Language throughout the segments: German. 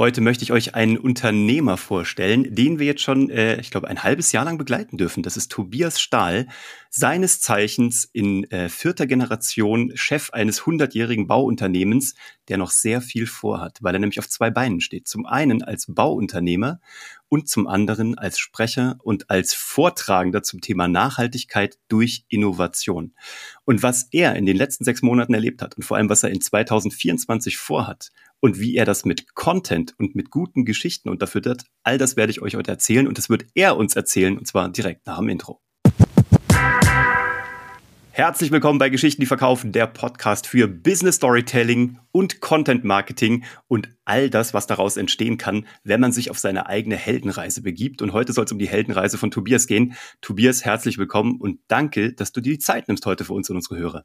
Heute möchte ich euch einen Unternehmer vorstellen, den wir jetzt schon, äh, ich glaube, ein halbes Jahr lang begleiten dürfen. Das ist Tobias Stahl, seines Zeichens in äh, vierter Generation Chef eines hundertjährigen Bauunternehmens, der noch sehr viel vorhat, weil er nämlich auf zwei Beinen steht. Zum einen als Bauunternehmer und zum anderen als Sprecher und als Vortragender zum Thema Nachhaltigkeit durch Innovation. Und was er in den letzten sechs Monaten erlebt hat und vor allem, was er in 2024 vorhat und wie er das mit Content und mit guten Geschichten unterfüttert, all das werde ich euch heute erzählen und das wird er uns erzählen und zwar direkt nach dem Intro. Herzlich willkommen bei Geschichten, die verkaufen, der Podcast für Business Storytelling und Content Marketing und all das, was daraus entstehen kann, wenn man sich auf seine eigene Heldenreise begibt. Und heute soll es um die Heldenreise von Tobias gehen. Tobias, herzlich willkommen und danke, dass du dir die Zeit nimmst heute für uns und unsere Hörer.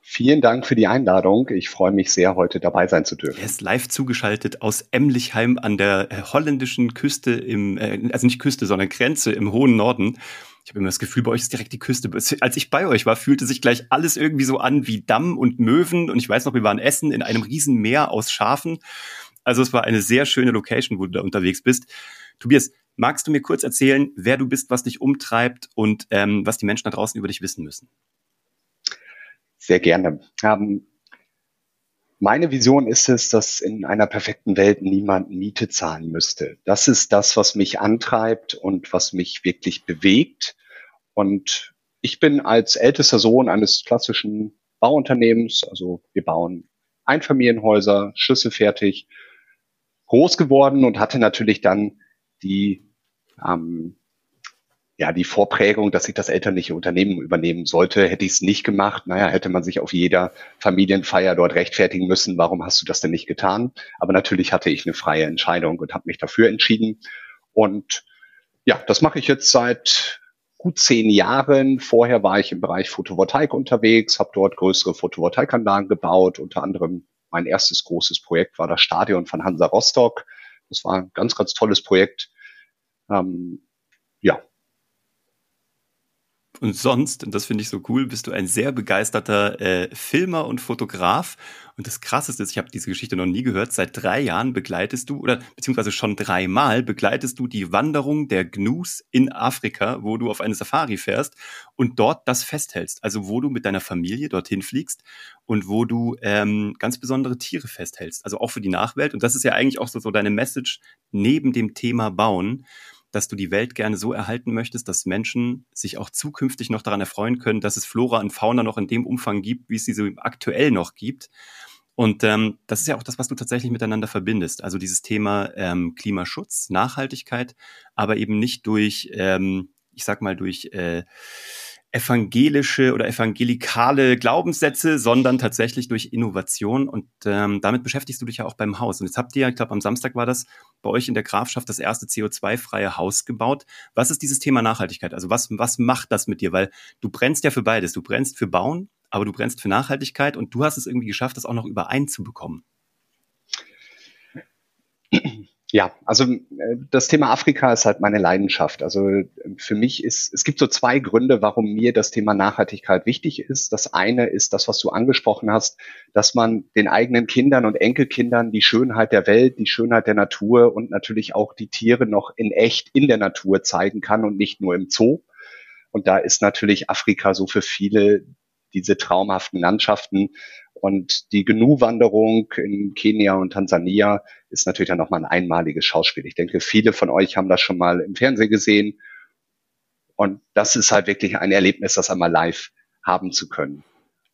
Vielen Dank für die Einladung. Ich freue mich sehr, heute dabei sein zu dürfen. Er ist live zugeschaltet aus Emlichheim an der äh, holländischen Küste im, äh, also nicht Küste, sondern Grenze im hohen Norden. Ich habe immer das Gefühl, bei euch ist direkt die Küste. Als ich bei euch war, fühlte sich gleich alles irgendwie so an wie Damm und Möwen. Und ich weiß noch, wir waren essen in einem riesen Meer aus Schafen. Also es war eine sehr schöne Location, wo du da unterwegs bist. Tobias, magst du mir kurz erzählen, wer du bist, was dich umtreibt und ähm, was die Menschen da draußen über dich wissen müssen? Sehr gerne. Ähm, meine Vision ist es, dass in einer perfekten Welt niemand Miete zahlen müsste. Das ist das, was mich antreibt und was mich wirklich bewegt. Und ich bin als ältester Sohn eines klassischen Bauunternehmens, also wir bauen Einfamilienhäuser, Schüsse fertig, groß geworden und hatte natürlich dann die ähm, ja, die Vorprägung, dass ich das elterliche Unternehmen übernehmen sollte, hätte ich es nicht gemacht. Naja, hätte man sich auf jeder Familienfeier dort rechtfertigen müssen, warum hast du das denn nicht getan? Aber natürlich hatte ich eine freie Entscheidung und habe mich dafür entschieden. Und ja, das mache ich jetzt seit gut zehn Jahren. Vorher war ich im Bereich Photovoltaik unterwegs, habe dort größere Photovoltaikanlagen gebaut. Unter anderem mein erstes großes Projekt war das Stadion von Hansa Rostock. Das war ein ganz, ganz tolles Projekt. Ähm, ja, und sonst, und das finde ich so cool, bist du ein sehr begeisterter äh, Filmer und Fotograf. Und das Krasseste ist, ich habe diese Geschichte noch nie gehört, seit drei Jahren begleitest du, oder beziehungsweise schon dreimal begleitest du die Wanderung der Gnus in Afrika, wo du auf eine Safari fährst und dort das festhältst. Also wo du mit deiner Familie dorthin fliegst und wo du ähm, ganz besondere Tiere festhältst. Also auch für die Nachwelt. Und das ist ja eigentlich auch so, so deine Message neben dem Thema Bauen dass du die Welt gerne so erhalten möchtest, dass Menschen sich auch zukünftig noch daran erfreuen können, dass es Flora und Fauna noch in dem Umfang gibt, wie es sie so aktuell noch gibt. Und ähm, das ist ja auch das, was du tatsächlich miteinander verbindest. Also dieses Thema ähm, Klimaschutz, Nachhaltigkeit, aber eben nicht durch, ähm, ich sag mal, durch äh, evangelische oder evangelikale Glaubenssätze, sondern tatsächlich durch Innovation. Und ähm, damit beschäftigst du dich ja auch beim Haus. Und jetzt habt ihr, ich glaube, am Samstag war das bei euch in der Grafschaft das erste CO2-freie Haus gebaut. Was ist dieses Thema Nachhaltigkeit? Also was, was macht das mit dir? Weil du brennst ja für beides. Du brennst für Bauen, aber du brennst für Nachhaltigkeit und du hast es irgendwie geschafft, das auch noch übereinzubekommen. Ja, also äh, das Thema Afrika ist halt meine Leidenschaft. Also für mich ist, es gibt so zwei Gründe, warum mir das Thema Nachhaltigkeit wichtig ist. Das eine ist das, was du angesprochen hast, dass man den eigenen Kindern und Enkelkindern die Schönheit der Welt, die Schönheit der Natur und natürlich auch die Tiere noch in echt in der Natur zeigen kann und nicht nur im Zoo. Und da ist natürlich Afrika so für viele diese traumhaften Landschaften und die Gnu-Wanderung in Kenia und Tansania ist natürlich dann nochmal ein einmaliges Schauspiel. Ich denke, viele von euch haben das schon mal im Fernsehen gesehen. Und das ist halt wirklich ein Erlebnis, das einmal live haben zu können.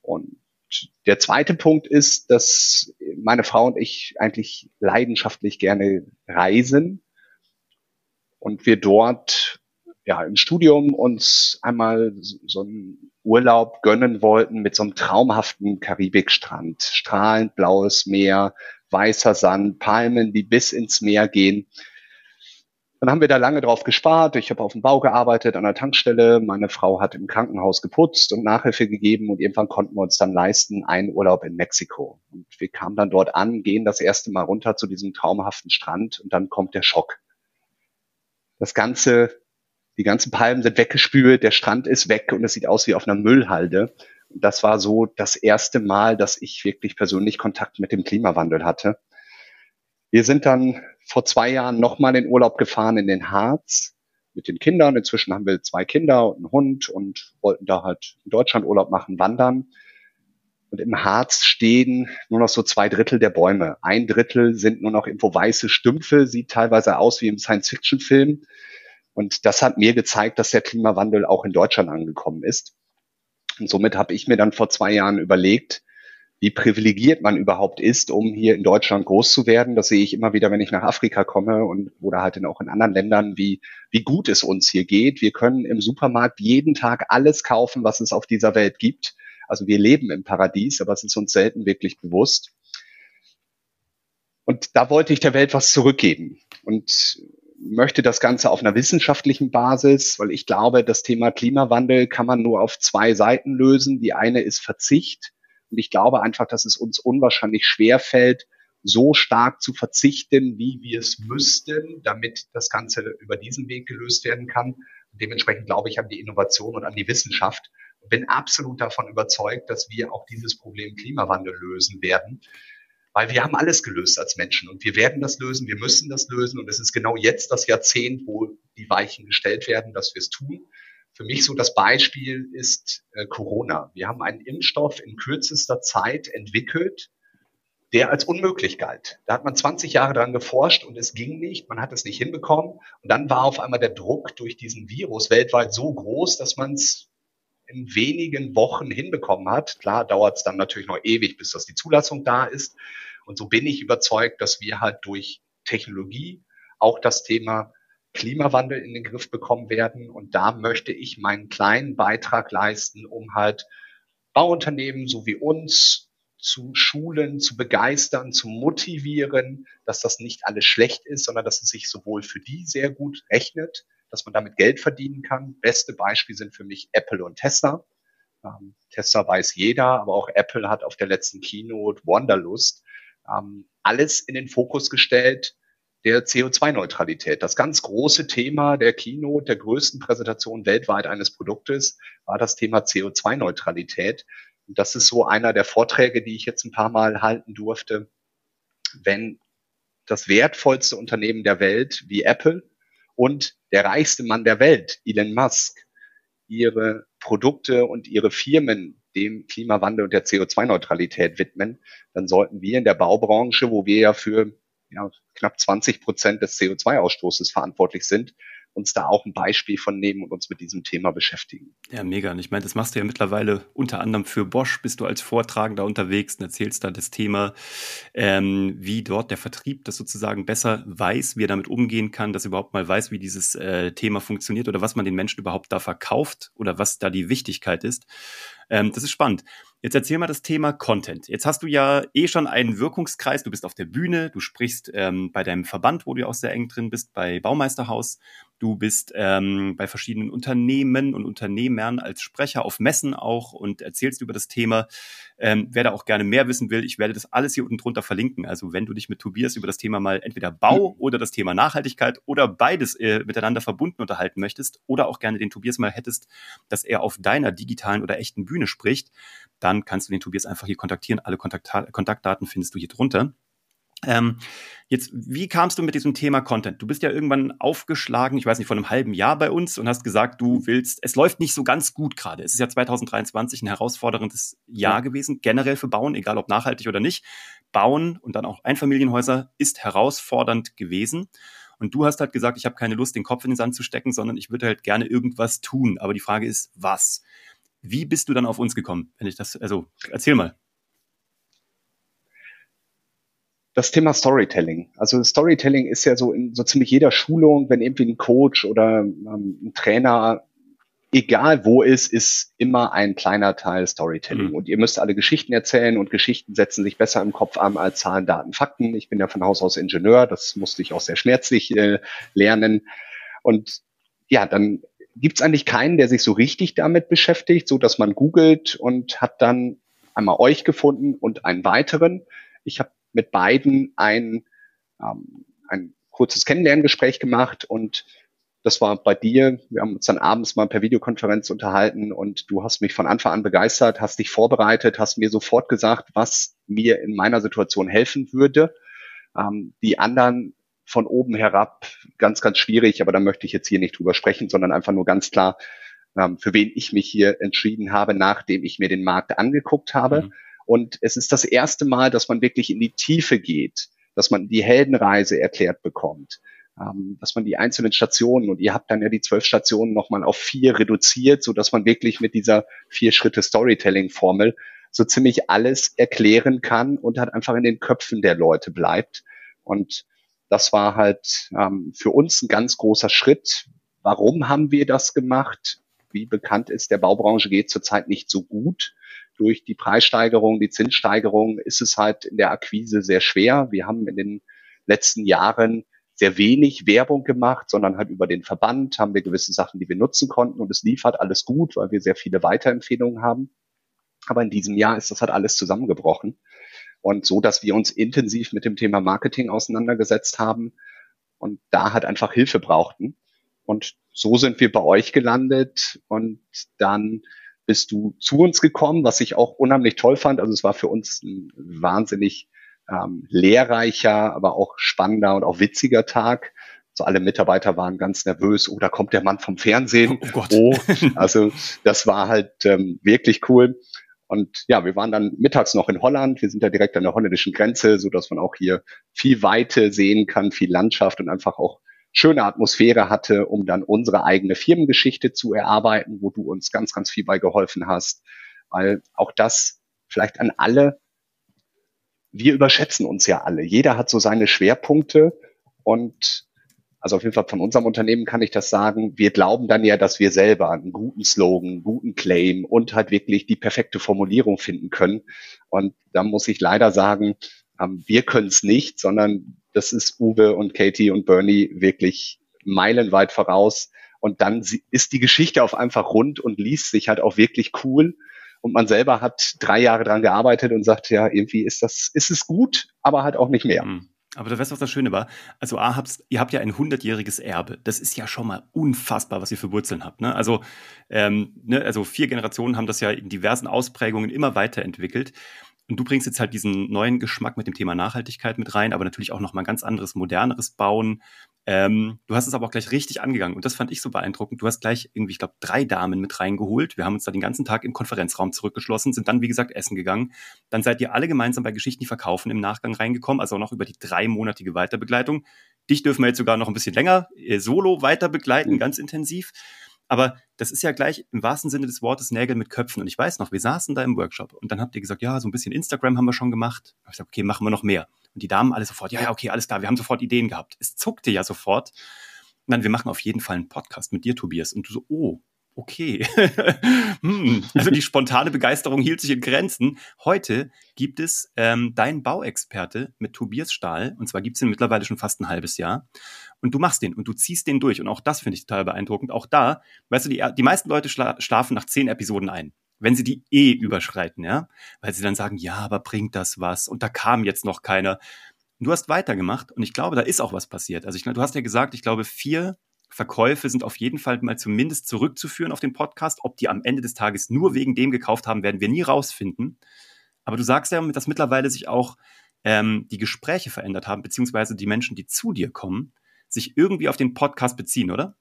Und der zweite Punkt ist, dass meine Frau und ich eigentlich leidenschaftlich gerne reisen und wir dort ja, im Studium uns einmal so einen Urlaub gönnen wollten mit so einem traumhaften Karibikstrand. Strahlend blaues Meer, weißer Sand, Palmen, die bis ins Meer gehen. Dann haben wir da lange drauf gespart. Ich habe auf dem Bau gearbeitet, an der Tankstelle. Meine Frau hat im Krankenhaus geputzt und Nachhilfe gegeben und irgendwann konnten wir uns dann leisten einen Urlaub in Mexiko. Und wir kamen dann dort an, gehen das erste Mal runter zu diesem traumhaften Strand und dann kommt der Schock. Das Ganze die ganzen Palmen sind weggespült, der Strand ist weg und es sieht aus wie auf einer Müllhalde. Und das war so das erste Mal, dass ich wirklich persönlich Kontakt mit dem Klimawandel hatte. Wir sind dann vor zwei Jahren nochmal in Urlaub gefahren in den Harz mit den Kindern. Inzwischen haben wir zwei Kinder und einen Hund und wollten da halt in Deutschland Urlaub machen, wandern. Und im Harz stehen nur noch so zwei Drittel der Bäume. Ein Drittel sind nur noch irgendwo weiße Stümpfe, sieht teilweise aus wie im Science-Fiction-Film. Und das hat mir gezeigt, dass der Klimawandel auch in Deutschland angekommen ist. Und somit habe ich mir dann vor zwei Jahren überlegt, wie privilegiert man überhaupt ist, um hier in Deutschland groß zu werden. Das sehe ich immer wieder, wenn ich nach Afrika komme und oder halt auch in anderen Ländern, wie, wie gut es uns hier geht. Wir können im Supermarkt jeden Tag alles kaufen, was es auf dieser Welt gibt. Also wir leben im Paradies, aber es ist uns selten wirklich bewusst. Und da wollte ich der Welt was zurückgeben und möchte das Ganze auf einer wissenschaftlichen Basis, weil ich glaube, das Thema Klimawandel kann man nur auf zwei Seiten lösen. Die eine ist Verzicht und ich glaube einfach, dass es uns unwahrscheinlich schwer fällt, so stark zu verzichten, wie wir es müssten, damit das Ganze über diesen Weg gelöst werden kann. Und dementsprechend glaube ich an die Innovation und an die Wissenschaft bin absolut davon überzeugt, dass wir auch dieses Problem Klimawandel lösen werden. Weil wir haben alles gelöst als Menschen und wir werden das lösen, wir müssen das lösen und es ist genau jetzt das Jahrzehnt, wo die Weichen gestellt werden, dass wir es tun. Für mich so das Beispiel ist äh, Corona. Wir haben einen Impfstoff in kürzester Zeit entwickelt, der als unmöglich galt. Da hat man 20 Jahre dran geforscht und es ging nicht, man hat es nicht hinbekommen. Und dann war auf einmal der Druck durch diesen Virus weltweit so groß, dass man es in wenigen Wochen hinbekommen hat. Klar dauert es dann natürlich noch ewig, bis das die Zulassung da ist. Und so bin ich überzeugt, dass wir halt durch Technologie auch das Thema Klimawandel in den Griff bekommen werden. Und da möchte ich meinen kleinen Beitrag leisten, um halt Bauunternehmen so wie uns zu schulen, zu begeistern, zu motivieren, dass das nicht alles schlecht ist, sondern dass es sich sowohl für die sehr gut rechnet, dass man damit Geld verdienen kann. Beste Beispiel sind für mich Apple und Tesla. Ähm, Tesla weiß jeder, aber auch Apple hat auf der letzten Keynote Wanderlust ähm, alles in den Fokus gestellt, der CO2-Neutralität. Das ganz große Thema der Keynote, der größten Präsentation weltweit eines Produktes, war das Thema CO2-Neutralität. Und das ist so einer der Vorträge, die ich jetzt ein paar Mal halten durfte. Wenn das wertvollste Unternehmen der Welt wie Apple und der reichste Mann der Welt, Elon Musk, ihre Produkte und ihre Firmen dem Klimawandel und der CO2-Neutralität widmen, dann sollten wir in der Baubranche, wo wir ja für ja, knapp 20 Prozent des CO2-Ausstoßes verantwortlich sind, uns da auch ein Beispiel von nehmen und uns mit diesem Thema beschäftigen. Ja, mega. Und ich meine, das machst du ja mittlerweile unter anderem für Bosch, bist du als Vortragender unterwegs und erzählst da das Thema, ähm, wie dort der Vertrieb das sozusagen besser weiß, wie er damit umgehen kann, dass er überhaupt mal weiß, wie dieses äh, Thema funktioniert oder was man den Menschen überhaupt da verkauft oder was da die Wichtigkeit ist. Ähm, das ist spannend. Jetzt erzähl mal das Thema Content. Jetzt hast du ja eh schon einen Wirkungskreis. Du bist auf der Bühne, du sprichst ähm, bei deinem Verband, wo du auch sehr eng drin bist, bei Baumeisterhaus. Du bist ähm, bei verschiedenen Unternehmen und Unternehmern als Sprecher auf Messen auch und erzählst über das Thema. Ähm, wer da auch gerne mehr wissen will, ich werde das alles hier unten drunter verlinken. Also wenn du dich mit Tobias über das Thema mal entweder Bau oder das Thema Nachhaltigkeit oder beides äh, miteinander verbunden unterhalten möchtest oder auch gerne den Tobias mal hättest, dass er auf deiner digitalen oder echten Bühne spricht, dann kannst du den Tobias einfach hier kontaktieren. Alle Kontaktdaten findest du hier drunter. Ähm, jetzt, wie kamst du mit diesem Thema Content? Du bist ja irgendwann aufgeschlagen, ich weiß nicht, vor einem halben Jahr bei uns und hast gesagt, du willst, es läuft nicht so ganz gut gerade. Es ist ja 2023 ein herausforderndes Jahr ja. gewesen, generell für Bauen, egal ob nachhaltig oder nicht. Bauen und dann auch Einfamilienhäuser ist herausfordernd gewesen. Und du hast halt gesagt, ich habe keine Lust, den Kopf in den Sand zu stecken, sondern ich würde halt gerne irgendwas tun. Aber die Frage ist, was? Wie bist du dann auf uns gekommen? Wenn ich das, also erzähl mal. das Thema Storytelling. Also Storytelling ist ja so in so ziemlich jeder Schulung, wenn irgendwie ein Coach oder ähm, ein Trainer, egal wo ist, ist immer ein kleiner Teil Storytelling. Mhm. Und ihr müsst alle Geschichten erzählen und Geschichten setzen sich besser im Kopf an als Zahlen, Daten, Fakten. Ich bin ja von Haus aus Ingenieur, das musste ich auch sehr schmerzlich äh, lernen. Und ja, dann gibt's eigentlich keinen, der sich so richtig damit beschäftigt, so dass man googelt und hat dann einmal euch gefunden und einen weiteren. Ich habe mit beiden ein, ähm, ein kurzes Kennenlerngespräch gemacht und das war bei dir. Wir haben uns dann abends mal per Videokonferenz unterhalten und du hast mich von Anfang an begeistert, hast dich vorbereitet, hast mir sofort gesagt, was mir in meiner Situation helfen würde. Ähm, die anderen von oben herab ganz, ganz schwierig, aber da möchte ich jetzt hier nicht drüber sprechen, sondern einfach nur ganz klar, ähm, für wen ich mich hier entschieden habe, nachdem ich mir den Markt angeguckt habe. Mhm. Und es ist das erste Mal, dass man wirklich in die Tiefe geht, dass man die Heldenreise erklärt bekommt, ähm, dass man die einzelnen Stationen und ihr habt dann ja die zwölf Stationen nochmal auf vier reduziert, so dass man wirklich mit dieser vier Schritte Storytelling Formel so ziemlich alles erklären kann und halt einfach in den Köpfen der Leute bleibt. Und das war halt ähm, für uns ein ganz großer Schritt. Warum haben wir das gemacht? Wie bekannt ist, der Baubranche geht zurzeit nicht so gut. Durch die Preissteigerung, die Zinssteigerung ist es halt in der Akquise sehr schwer. Wir haben in den letzten Jahren sehr wenig Werbung gemacht, sondern halt über den Verband haben wir gewisse Sachen, die wir nutzen konnten und es lief halt alles gut, weil wir sehr viele Weiterempfehlungen haben. Aber in diesem Jahr ist das halt alles zusammengebrochen. Und so, dass wir uns intensiv mit dem Thema Marketing auseinandergesetzt haben und da halt einfach Hilfe brauchten. Und so sind wir bei euch gelandet und dann bist du zu uns gekommen, was ich auch unheimlich toll fand. Also es war für uns ein wahnsinnig ähm, lehrreicher, aber auch spannender und auch witziger Tag. So alle Mitarbeiter waren ganz nervös. Oh, da kommt der Mann vom Fernsehen. Oh, Gott. oh also das war halt ähm, wirklich cool. Und ja, wir waren dann mittags noch in Holland. Wir sind ja direkt an der holländischen Grenze, so dass man auch hier viel Weite sehen kann, viel Landschaft und einfach auch schöne Atmosphäre hatte, um dann unsere eigene Firmengeschichte zu erarbeiten, wo du uns ganz, ganz viel bei geholfen hast. Weil auch das vielleicht an alle, wir überschätzen uns ja alle. Jeder hat so seine Schwerpunkte und also auf jeden Fall von unserem Unternehmen kann ich das sagen. Wir glauben dann ja, dass wir selber einen guten Slogan, einen guten Claim und halt wirklich die perfekte Formulierung finden können. Und da muss ich leider sagen, ähm, wir können es nicht, sondern das ist Uwe und Katie und Bernie wirklich meilenweit voraus. Und dann ist die Geschichte auf einfach rund und liest sich halt auch wirklich cool. Und man selber hat drei Jahre dran gearbeitet und sagt, ja, irgendwie ist das, ist es gut, aber halt auch nicht mehr. Mhm. Aber du weißt, was das Schöne war? Also, A, habt's, ihr habt ja ein hundertjähriges Erbe. Das ist ja schon mal unfassbar, was ihr für Wurzeln habt. Ne? Also, ähm, ne, also vier Generationen haben das ja in diversen Ausprägungen immer weiterentwickelt. Und du bringst jetzt halt diesen neuen Geschmack mit dem Thema Nachhaltigkeit mit rein, aber natürlich auch nochmal ein ganz anderes, moderneres Bauen. Ähm, du hast es aber auch gleich richtig angegangen und das fand ich so beeindruckend. Du hast gleich irgendwie, ich glaube, drei Damen mit reingeholt. Wir haben uns da den ganzen Tag im Konferenzraum zurückgeschlossen, sind dann, wie gesagt, essen gegangen. Dann seid ihr alle gemeinsam bei Geschichten, die verkaufen, im Nachgang reingekommen, also auch noch über die dreimonatige Weiterbegleitung. Dich dürfen wir jetzt sogar noch ein bisschen länger äh, solo weiter begleiten, mhm. ganz intensiv. Aber das ist ja gleich im wahrsten Sinne des Wortes Nägel mit Köpfen. Und ich weiß noch, wir saßen da im Workshop und dann habt ihr gesagt, ja, so ein bisschen Instagram haben wir schon gemacht. Ich gesagt, okay, machen wir noch mehr. Und die Damen alle sofort, ja, ja, okay, alles klar, wir haben sofort Ideen gehabt. Es zuckte ja sofort. Dann, wir machen auf jeden Fall einen Podcast mit dir, Tobias. Und du so, oh, okay. hm. Also die spontane Begeisterung hielt sich in Grenzen. Heute gibt es ähm, dein Bauexperte mit Tobias Stahl. Und zwar gibt es ihn mittlerweile schon fast ein halbes Jahr und du machst den und du ziehst den durch. Und auch das finde ich total beeindruckend. Auch da, weißt du, die, die meisten Leute schla schlafen nach zehn Episoden ein. Wenn sie die eh überschreiten, ja, weil sie dann sagen, ja, aber bringt das was? Und da kam jetzt noch keiner. Du hast weitergemacht und ich glaube, da ist auch was passiert. Also ich, du hast ja gesagt, ich glaube, vier Verkäufe sind auf jeden Fall mal zumindest zurückzuführen auf den Podcast. Ob die am Ende des Tages nur wegen dem gekauft haben, werden wir nie rausfinden. Aber du sagst ja, dass mittlerweile sich auch ähm, die Gespräche verändert haben, beziehungsweise die Menschen, die zu dir kommen, sich irgendwie auf den Podcast beziehen, oder?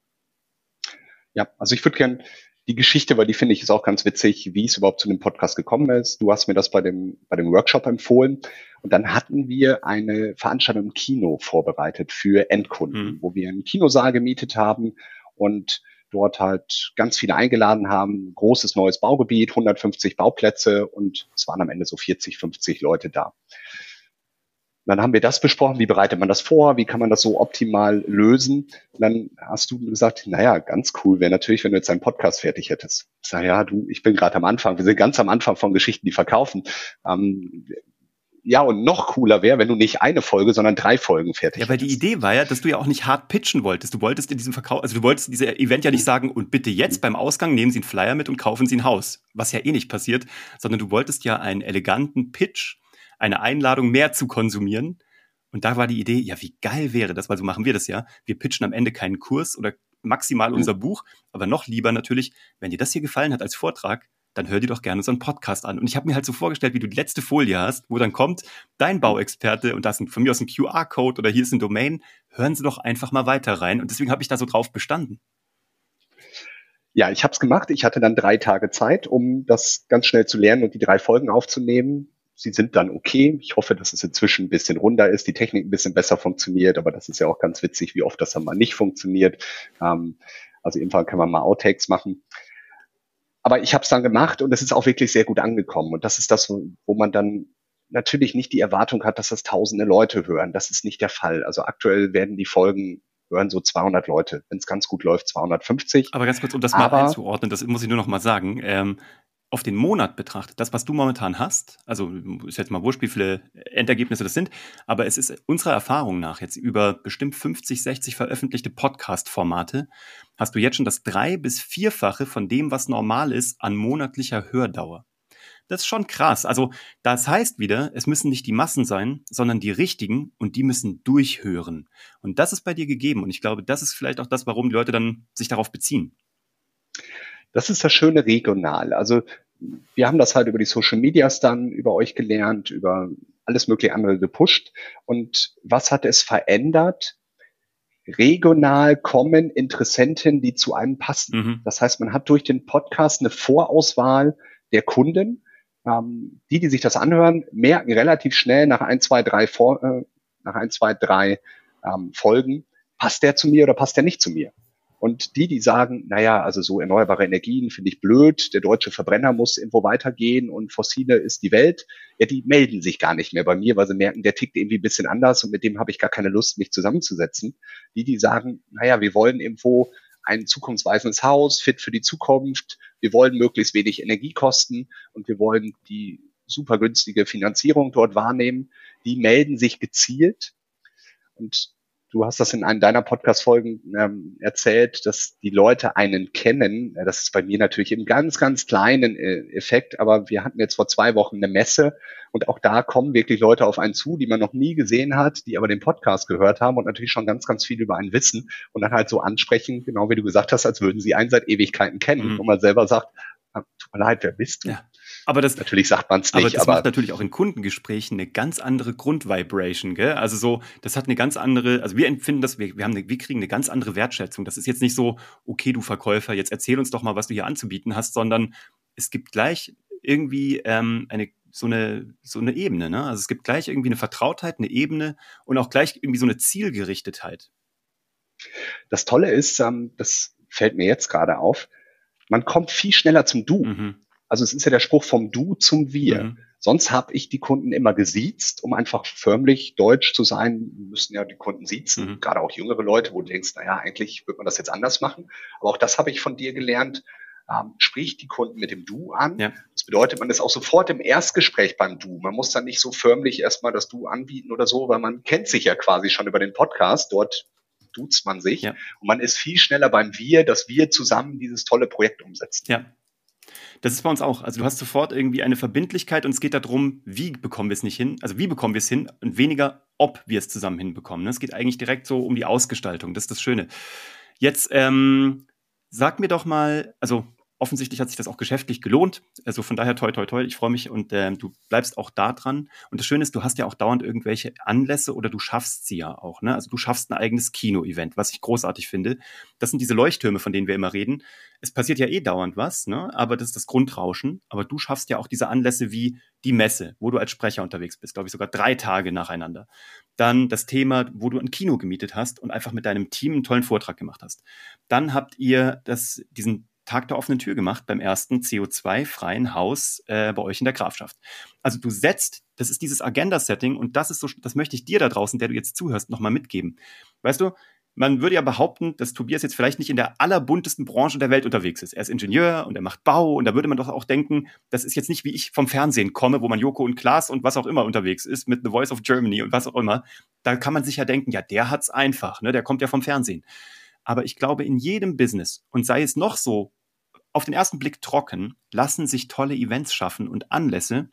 Ja, also ich würde gern die Geschichte, weil die finde ich ist auch ganz witzig, wie es überhaupt zu dem Podcast gekommen ist. Du hast mir das bei dem, bei dem Workshop empfohlen. Und dann hatten wir eine Veranstaltung im Kino vorbereitet für Endkunden, mhm. wo wir einen Kinosaal gemietet haben und dort halt ganz viele eingeladen haben. Großes neues Baugebiet, 150 Bauplätze und es waren am Ende so 40, 50 Leute da dann haben wir das besprochen, wie bereitet man das vor, wie kann man das so optimal lösen. Und dann hast du gesagt, naja, ganz cool wäre natürlich, wenn du jetzt einen Podcast fertig hättest. Ich sage, ja, du, ich bin gerade am Anfang, wir sind ganz am Anfang von Geschichten, die verkaufen. Ähm, ja, und noch cooler wäre, wenn du nicht eine Folge, sondern drei Folgen fertig Ja, weil die Idee war ja, dass du ja auch nicht hart pitchen wolltest. Du wolltest in diesem Verkauf, also du wolltest in diesem Event ja nicht sagen, und bitte jetzt beim Ausgang nehmen Sie einen Flyer mit und kaufen Sie ein Haus. Was ja eh nicht passiert, sondern du wolltest ja einen eleganten Pitch eine Einladung mehr zu konsumieren. Und da war die Idee, ja, wie geil wäre das, weil so machen wir das ja. Wir pitchen am Ende keinen Kurs oder maximal unser Buch, aber noch lieber natürlich, wenn dir das hier gefallen hat als Vortrag, dann hör dir doch gerne so einen Podcast an. Und ich habe mir halt so vorgestellt, wie du die letzte Folie hast, wo dann kommt dein Bauexperte und das ist von mir aus ein QR-Code oder hier ist ein Domain. Hören Sie doch einfach mal weiter rein. Und deswegen habe ich da so drauf bestanden. Ja, ich habe es gemacht. Ich hatte dann drei Tage Zeit, um das ganz schnell zu lernen und die drei Folgen aufzunehmen. Sie sind dann okay. Ich hoffe, dass es inzwischen ein bisschen runder ist, die Technik ein bisschen besser funktioniert, aber das ist ja auch ganz witzig, wie oft das dann mal nicht funktioniert. Ähm, also Fall kann man mal Outtakes machen aber ich habe es dann gemacht und es ist auch wirklich sehr gut angekommen. Und das ist das, wo man dann natürlich nicht die Erwartung hat, dass das tausende Leute hören. Das ist nicht der Fall. Also aktuell werden die Folgen hören so 200 Leute. Wenn es ganz gut läuft, 250. Aber ganz kurz, um das mal einzuordnen, das muss ich nur noch mal sagen. Ähm, auf den Monat betrachtet, das, was du momentan hast, also ist jetzt mal wurscht, wie viele Endergebnisse das sind, aber es ist unserer Erfahrung nach jetzt über bestimmt 50, 60 veröffentlichte Podcast-Formate, hast du jetzt schon das drei- bis vierfache von dem, was normal ist, an monatlicher Hördauer. Das ist schon krass. Also das heißt wieder, es müssen nicht die Massen sein, sondern die richtigen und die müssen durchhören. Und das ist bei dir gegeben. Und ich glaube, das ist vielleicht auch das, warum die Leute dann sich darauf beziehen. Das ist das Schöne regional. Also wir haben das halt über die Social Medias dann über euch gelernt, über alles mögliche andere gepusht. Und was hat es verändert? Regional kommen Interessenten, die zu einem passen. Mhm. Das heißt, man hat durch den Podcast eine Vorauswahl der Kunden. Ähm, die, die sich das anhören, merken relativ schnell nach ein, zwei, drei, Vor äh, nach ein, zwei, drei ähm, Folgen, passt der zu mir oder passt der nicht zu mir? Und die, die sagen, naja, also so erneuerbare Energien finde ich blöd, der deutsche Verbrenner muss irgendwo weitergehen und fossile ist die Welt, ja, die melden sich gar nicht mehr bei mir, weil sie merken, der tickt irgendwie ein bisschen anders und mit dem habe ich gar keine Lust, mich zusammenzusetzen. Die, die sagen, naja, wir wollen irgendwo ein zukunftsweisendes Haus, fit für die Zukunft, wir wollen möglichst wenig Energiekosten und wir wollen die super günstige Finanzierung dort wahrnehmen, die melden sich gezielt. Und Du hast das in einem deiner Podcast-Folgen ähm, erzählt, dass die Leute einen kennen. Das ist bei mir natürlich im ganz, ganz kleinen äh, Effekt, aber wir hatten jetzt vor zwei Wochen eine Messe und auch da kommen wirklich Leute auf einen zu, die man noch nie gesehen hat, die aber den Podcast gehört haben und natürlich schon ganz, ganz viel über einen wissen und dann halt so ansprechen, genau wie du gesagt hast, als würden sie einen seit Ewigkeiten kennen mhm. und man selber sagt, ah, tut mir leid, wer bist du? Ja. Aber das, natürlich sagt man es nicht. Aber das aber macht natürlich auch in Kundengesprächen eine ganz andere Grundvibration, gell? Also so, das hat eine ganz andere, also wir empfinden das, wir, wir haben eine, wir kriegen eine ganz andere Wertschätzung. Das ist jetzt nicht so, okay, du Verkäufer, jetzt erzähl uns doch mal, was du hier anzubieten hast, sondern es gibt gleich irgendwie ähm, eine so eine so eine Ebene, ne? Also es gibt gleich irgendwie eine Vertrautheit, eine Ebene und auch gleich irgendwie so eine Zielgerichtetheit. Das Tolle ist, ähm, das fällt mir jetzt gerade auf, man kommt viel schneller zum Du. Mhm. Also es ist ja der Spruch vom Du zum Wir. Mhm. Sonst habe ich die Kunden immer gesiezt, um einfach förmlich deutsch zu sein, müssen ja die Kunden siezen, mhm. gerade auch jüngere Leute, wo du denkst, naja, eigentlich wird man das jetzt anders machen. Aber auch das habe ich von dir gelernt. Ähm, sprich die Kunden mit dem Du an. Ja. Das bedeutet, man ist auch sofort im Erstgespräch beim Du. Man muss dann nicht so förmlich erstmal das Du anbieten oder so, weil man kennt sich ja quasi schon über den Podcast. Dort duzt man sich. Ja. Und man ist viel schneller beim Wir, dass wir zusammen dieses tolle Projekt umsetzen. Ja, das ist bei uns auch. Also du hast sofort irgendwie eine Verbindlichkeit und es geht darum, wie bekommen wir es nicht hin, also wie bekommen wir es hin und weniger, ob wir es zusammen hinbekommen. Ne? Es geht eigentlich direkt so um die Ausgestaltung. Das ist das Schöne. Jetzt ähm, sag mir doch mal, also offensichtlich hat sich das auch geschäftlich gelohnt. Also von daher toi toi toi, ich freue mich und äh, du bleibst auch da dran. Und das Schöne ist, du hast ja auch dauernd irgendwelche Anlässe oder du schaffst sie ja auch. Ne? Also du schaffst ein eigenes Kino-Event, was ich großartig finde. Das sind diese Leuchttürme, von denen wir immer reden. Es passiert ja eh dauernd was, ne? aber das ist das Grundrauschen. Aber du schaffst ja auch diese Anlässe wie die Messe, wo du als Sprecher unterwegs bist, glaube ich sogar drei Tage nacheinander. Dann das Thema, wo du ein Kino gemietet hast und einfach mit deinem Team einen tollen Vortrag gemacht hast. Dann habt ihr das, diesen Tag der offenen Tür gemacht beim ersten CO2-freien Haus äh, bei euch in der Grafschaft. Also du setzt, das ist dieses Agenda-Setting und das ist so, das möchte ich dir da draußen, der du jetzt zuhörst, nochmal mitgeben. Weißt du, man würde ja behaupten, dass Tobias jetzt vielleicht nicht in der allerbuntesten Branche der Welt unterwegs ist. Er ist Ingenieur und er macht Bau und da würde man doch auch denken, das ist jetzt nicht wie ich vom Fernsehen komme, wo man Joko und Klaas und was auch immer unterwegs ist mit The Voice of Germany und was auch immer. Da kann man sich ja denken, ja, der hat's einfach, ne? Der kommt ja vom Fernsehen. Aber ich glaube, in jedem Business und sei es noch so auf den ersten Blick trocken, lassen sich tolle Events schaffen und Anlässe,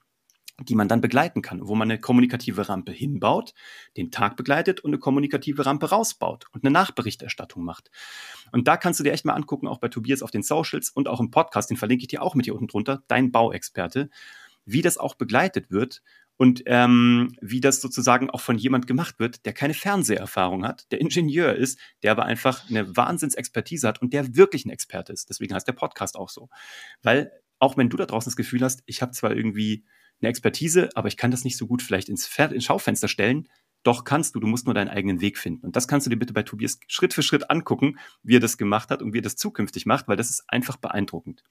die man dann begleiten kann, wo man eine kommunikative Rampe hinbaut, den Tag begleitet und eine kommunikative Rampe rausbaut und eine Nachberichterstattung macht. Und da kannst du dir echt mal angucken, auch bei Tobias auf den Socials und auch im Podcast, den verlinke ich dir auch mit hier unten drunter, dein Bauexperte, wie das auch begleitet wird und ähm, wie das sozusagen auch von jemand gemacht wird, der keine Fernseherfahrung hat, der Ingenieur ist, der aber einfach eine Wahnsinnsexpertise hat und der wirklich ein Experte ist. Deswegen heißt der Podcast auch so. Weil auch wenn du da draußen das Gefühl hast, ich habe zwar irgendwie eine Expertise, aber ich kann das nicht so gut vielleicht ins, ins Schaufenster stellen, doch kannst du, du musst nur deinen eigenen Weg finden. Und das kannst du dir bitte bei Tobias Schritt für Schritt angucken, wie er das gemacht hat und wie er das zukünftig macht, weil das ist einfach beeindruckend.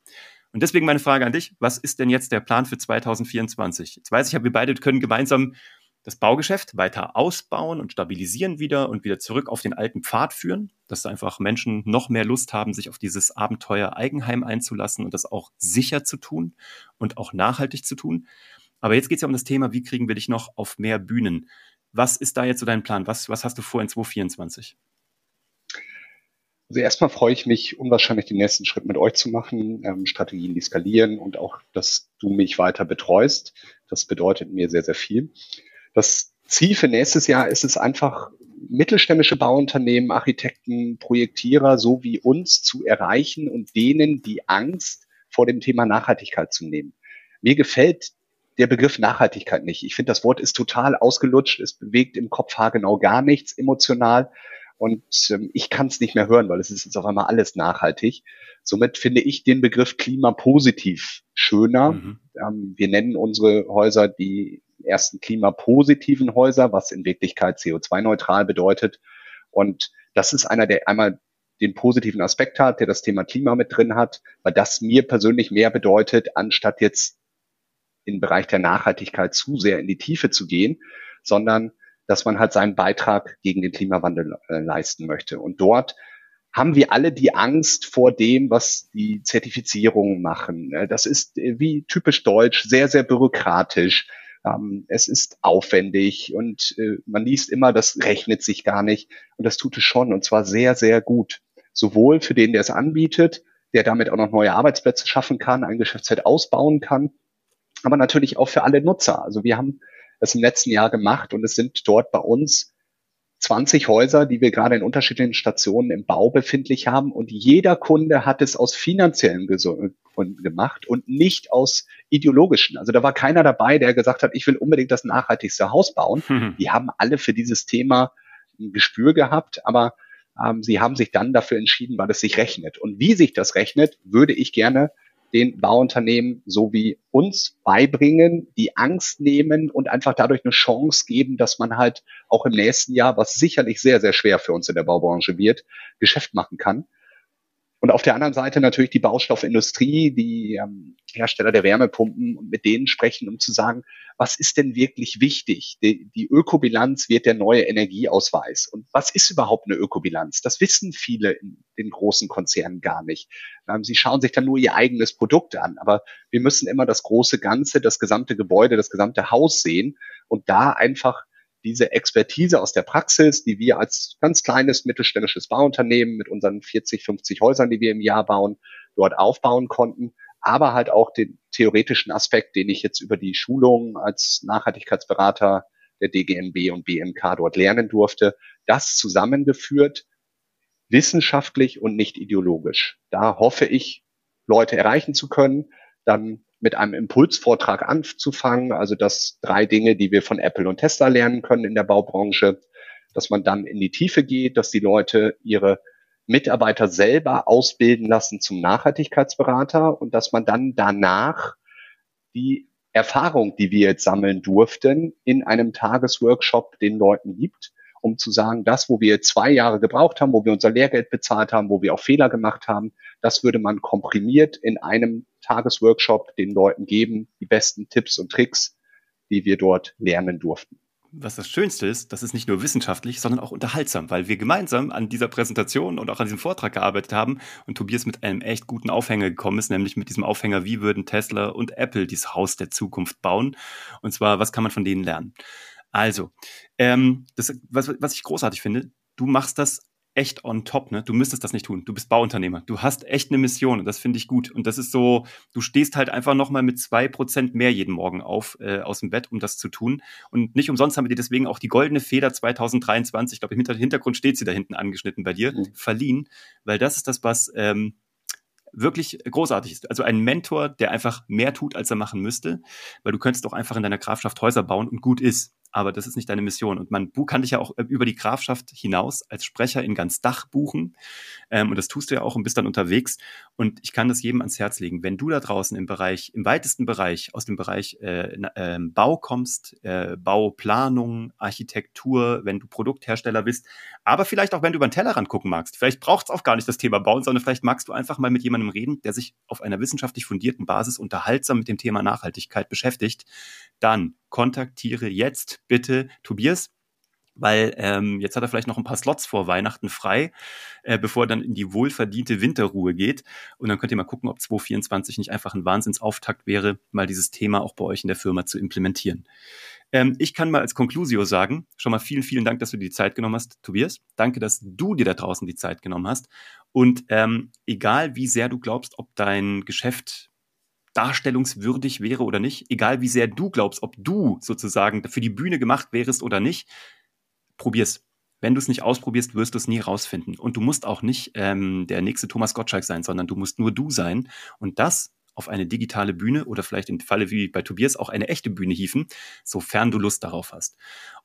Und deswegen meine Frage an dich, was ist denn jetzt der Plan für 2024? Jetzt weiß ich, wir beide können gemeinsam das Baugeschäft weiter ausbauen und stabilisieren wieder und wieder zurück auf den alten Pfad führen, dass einfach Menschen noch mehr Lust haben, sich auf dieses Abenteuer Eigenheim einzulassen und das auch sicher zu tun und auch nachhaltig zu tun. Aber jetzt geht es ja um das Thema, wie kriegen wir dich noch auf mehr Bühnen? Was ist da jetzt so dein Plan? Was, was hast du vor in 2024? Also erstmal freue ich mich unwahrscheinlich den nächsten Schritt mit euch zu machen, ähm, Strategien, die skalieren und auch, dass du mich weiter betreust. Das bedeutet mir sehr, sehr viel. Das Ziel für nächstes Jahr ist es einfach, mittelständische Bauunternehmen, Architekten, Projektierer so wie uns zu erreichen und denen die Angst vor dem Thema Nachhaltigkeit zu nehmen. Mir gefällt der Begriff Nachhaltigkeit nicht. Ich finde, das Wort ist total ausgelutscht. Es bewegt im Kopf haargenau gar nichts emotional. Und ähm, ich kann es nicht mehr hören, weil es ist jetzt auf einmal alles nachhaltig. Somit finde ich den Begriff klimapositiv schöner. Mhm. Ähm, wir nennen unsere Häuser die ersten klimapositiven Häuser, was in Wirklichkeit CO2-neutral bedeutet. Und das ist einer, der einmal den positiven Aspekt hat, der das Thema Klima mit drin hat, weil das mir persönlich mehr bedeutet, anstatt jetzt im Bereich der Nachhaltigkeit zu sehr in die Tiefe zu gehen, sondern dass man halt seinen Beitrag gegen den Klimawandel äh, leisten möchte. Und dort haben wir alle die Angst vor dem, was die Zertifizierungen machen. Äh, das ist äh, wie typisch deutsch, sehr, sehr bürokratisch. Ähm, es ist aufwendig und äh, man liest immer, das rechnet sich gar nicht. Und das tut es schon und zwar sehr, sehr gut. Sowohl für den, der es anbietet, der damit auch noch neue Arbeitsplätze schaffen kann, ein Geschäftsfeld ausbauen kann, aber natürlich auch für alle Nutzer. Also wir haben das im letzten Jahr gemacht und es sind dort bei uns 20 Häuser, die wir gerade in unterschiedlichen Stationen im Bau befindlich haben und jeder Kunde hat es aus finanziellen Gründen gemacht und nicht aus ideologischen. Also da war keiner dabei, der gesagt hat, ich will unbedingt das nachhaltigste Haus bauen. Mhm. Die haben alle für dieses Thema ein Gespür gehabt, aber ähm, sie haben sich dann dafür entschieden, weil es sich rechnet. Und wie sich das rechnet, würde ich gerne den Bauunternehmen so wie uns beibringen, die Angst nehmen und einfach dadurch eine Chance geben, dass man halt auch im nächsten Jahr, was sicherlich sehr, sehr schwer für uns in der Baubranche wird, Geschäft machen kann. Und auf der anderen Seite natürlich die Baustoffindustrie, die ähm, Hersteller der Wärmepumpen und mit denen sprechen, um zu sagen, was ist denn wirklich wichtig? Die, die Ökobilanz wird der neue Energieausweis. Und was ist überhaupt eine Ökobilanz? Das wissen viele in den großen Konzernen gar nicht. Ähm, sie schauen sich dann nur ihr eigenes Produkt an. Aber wir müssen immer das große Ganze, das gesamte Gebäude, das gesamte Haus sehen und da einfach diese Expertise aus der Praxis, die wir als ganz kleines mittelständisches Bauunternehmen mit unseren 40, 50 Häusern, die wir im Jahr bauen, dort aufbauen konnten, aber halt auch den theoretischen Aspekt, den ich jetzt über die Schulung als Nachhaltigkeitsberater der DGNB und BMK dort lernen durfte, das zusammengeführt, wissenschaftlich und nicht ideologisch. Da hoffe ich, Leute erreichen zu können, dann mit einem Impulsvortrag anzufangen, also das drei Dinge, die wir von Apple und Tesla lernen können in der Baubranche, dass man dann in die Tiefe geht, dass die Leute ihre Mitarbeiter selber ausbilden lassen zum Nachhaltigkeitsberater und dass man dann danach die Erfahrung, die wir jetzt sammeln durften, in einem Tagesworkshop den Leuten gibt, um zu sagen, das, wo wir zwei Jahre gebraucht haben, wo wir unser Lehrgeld bezahlt haben, wo wir auch Fehler gemacht haben, das würde man komprimiert in einem Tagesworkshop den Leuten geben, die besten Tipps und Tricks, die wir dort lernen durften. Was das Schönste ist, das ist nicht nur wissenschaftlich, sondern auch unterhaltsam, weil wir gemeinsam an dieser Präsentation und auch an diesem Vortrag gearbeitet haben und Tobias mit einem echt guten Aufhänger gekommen ist, nämlich mit diesem Aufhänger, wie würden Tesla und Apple dieses Haus der Zukunft bauen? Und zwar, was kann man von denen lernen? Also, ähm, das, was, was ich großartig finde, du machst das echt on top, ne? Du müsstest das nicht tun. Du bist Bauunternehmer. Du hast echt eine Mission und das finde ich gut. Und das ist so, du stehst halt einfach nochmal mit zwei Prozent mehr jeden Morgen auf äh, aus dem Bett, um das zu tun. Und nicht umsonst haben wir dir deswegen auch die goldene Feder 2023, ich glaube im Hintergrund steht sie da hinten angeschnitten bei dir, mhm. verliehen, weil das ist das, was ähm, wirklich großartig ist. Also ein Mentor, der einfach mehr tut, als er machen müsste, weil du könntest doch einfach in deiner Grafschaft Häuser bauen und gut ist aber das ist nicht deine Mission. Und man kann dich ja auch äh, über die Grafschaft hinaus als Sprecher in ganz Dach buchen. Ähm, und das tust du ja auch und bist dann unterwegs. Und ich kann das jedem ans Herz legen. Wenn du da draußen im Bereich, im weitesten Bereich, aus dem Bereich äh, äh, Bau kommst, äh, Bauplanung, Architektur, wenn du Produkthersteller bist, aber vielleicht auch, wenn du über den Tellerrand gucken magst. Vielleicht braucht es auch gar nicht das Thema Bauen, sondern vielleicht magst du einfach mal mit jemandem reden, der sich auf einer wissenschaftlich fundierten Basis unterhaltsam mit dem Thema Nachhaltigkeit beschäftigt. Dann kontaktiere jetzt bitte Tobias, weil ähm, jetzt hat er vielleicht noch ein paar Slots vor Weihnachten frei, äh, bevor er dann in die wohlverdiente Winterruhe geht. Und dann könnt ihr mal gucken, ob 2024 nicht einfach ein Wahnsinnsauftakt wäre, mal dieses Thema auch bei euch in der Firma zu implementieren. Ähm, ich kann mal als Conclusio sagen, schon mal vielen, vielen Dank, dass du dir die Zeit genommen hast, Tobias. Danke, dass du dir da draußen die Zeit genommen hast. Und ähm, egal, wie sehr du glaubst, ob dein Geschäft darstellungswürdig wäre oder nicht, egal wie sehr du glaubst, ob du sozusagen für die Bühne gemacht wärst oder nicht, probier's. Wenn du es nicht ausprobierst, wirst du es nie rausfinden. Und du musst auch nicht ähm, der nächste Thomas Gottschalk sein, sondern du musst nur du sein. Und das auf eine digitale Bühne oder vielleicht im Falle wie bei Tobias auch eine echte Bühne hieven, sofern du Lust darauf hast.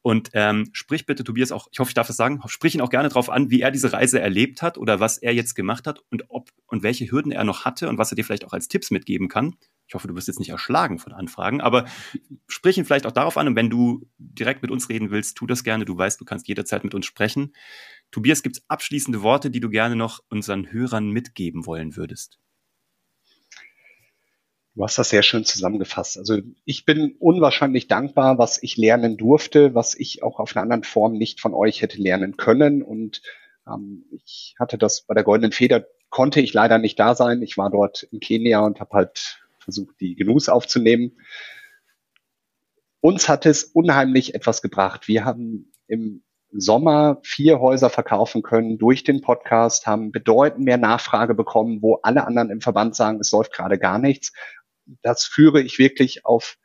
Und ähm, sprich bitte Tobias auch, ich hoffe, ich darf das sagen, sprich ihn auch gerne darauf an, wie er diese Reise erlebt hat oder was er jetzt gemacht hat und ob und welche Hürden er noch hatte und was er dir vielleicht auch als Tipps mitgeben kann. Ich hoffe, du wirst jetzt nicht erschlagen von Anfragen, aber sprich ihn vielleicht auch darauf an und wenn du direkt mit uns reden willst, tu das gerne. Du weißt, du kannst jederzeit mit uns sprechen. Tobias, gibt es abschließende Worte, die du gerne noch unseren Hörern mitgeben wollen würdest? Du hast das sehr schön zusammengefasst. Also ich bin unwahrscheinlich dankbar, was ich lernen durfte, was ich auch auf einer anderen Form nicht von euch hätte lernen können. Und ähm, ich hatte das bei der Goldenen Feder, konnte ich leider nicht da sein. Ich war dort in Kenia und habe halt versucht, die Genuss aufzunehmen. Uns hat es unheimlich etwas gebracht. Wir haben im Sommer vier Häuser verkaufen können durch den Podcast, haben bedeutend mehr Nachfrage bekommen, wo alle anderen im Verband sagen, es läuft gerade gar nichts das führe ich wirklich auf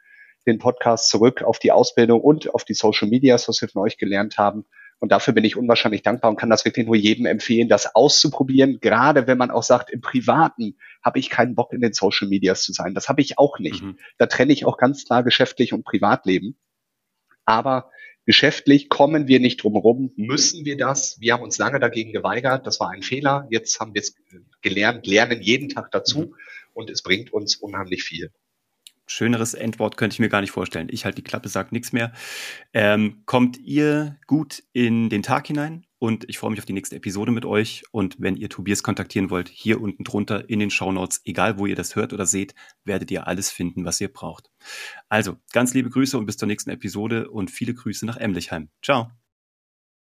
den Podcast zurück, auf die Ausbildung und auf die Social Medias, was wir von euch gelernt haben. Und dafür bin ich unwahrscheinlich dankbar und kann das wirklich nur jedem empfehlen, das auszuprobieren. Gerade wenn man auch sagt, im Privaten habe ich keinen Bock in den Social Medias zu sein. Das habe ich auch nicht. Mhm. Da trenne ich auch ganz klar geschäftlich und Privatleben. Aber geschäftlich kommen wir nicht drum Müssen wir das? Wir haben uns lange dagegen geweigert. Das war ein Fehler. Jetzt haben wir es gelernt, lernen jeden Tag dazu. Mhm und es bringt uns unheimlich viel. Schöneres Endwort könnte ich mir gar nicht vorstellen. Ich halte die Klappe, sage nichts mehr. Ähm, kommt ihr gut in den Tag hinein? Und ich freue mich auf die nächste Episode mit euch. Und wenn ihr Tobias kontaktieren wollt, hier unten drunter in den Show Notes, egal wo ihr das hört oder seht, werdet ihr alles finden, was ihr braucht. Also, ganz liebe Grüße und bis zur nächsten Episode und viele Grüße nach Emlichheim. Ciao.